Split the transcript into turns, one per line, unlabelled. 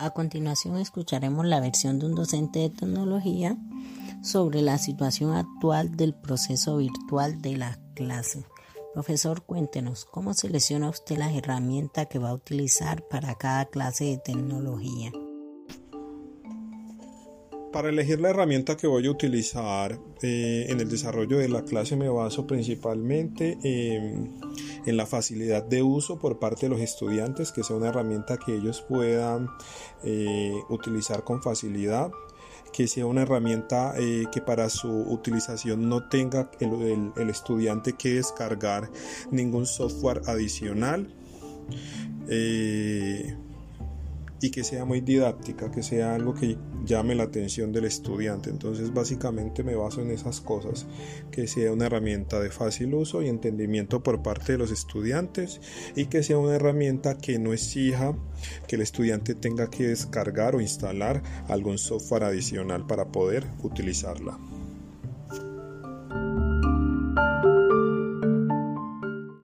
A continuación escucharemos la versión de un docente de tecnología sobre la situación actual del proceso virtual de la clase. Profesor, cuéntenos, ¿cómo selecciona usted las herramientas que va a utilizar para cada clase de tecnología?
Para elegir la herramienta que voy a utilizar eh, en el desarrollo de la clase me baso principalmente en, la facilidad de uso por parte de los estudiantes, que sea una herramienta que ellos puedan eh, utilizar con facilidad, que sea una herramienta eh, que para su utilización no tenga el, el, estudiante que descargar ningún software adicional y que sea muy didáctica, que sea algo que llame la atención del estudiante. Entonces básicamente me baso en esas cosas, que sea una herramienta de fácil uso y entendimiento por parte de los estudiantes y que sea una herramienta que no exija que el estudiante tenga que descargar o instalar algún software adicional para poder utilizarla.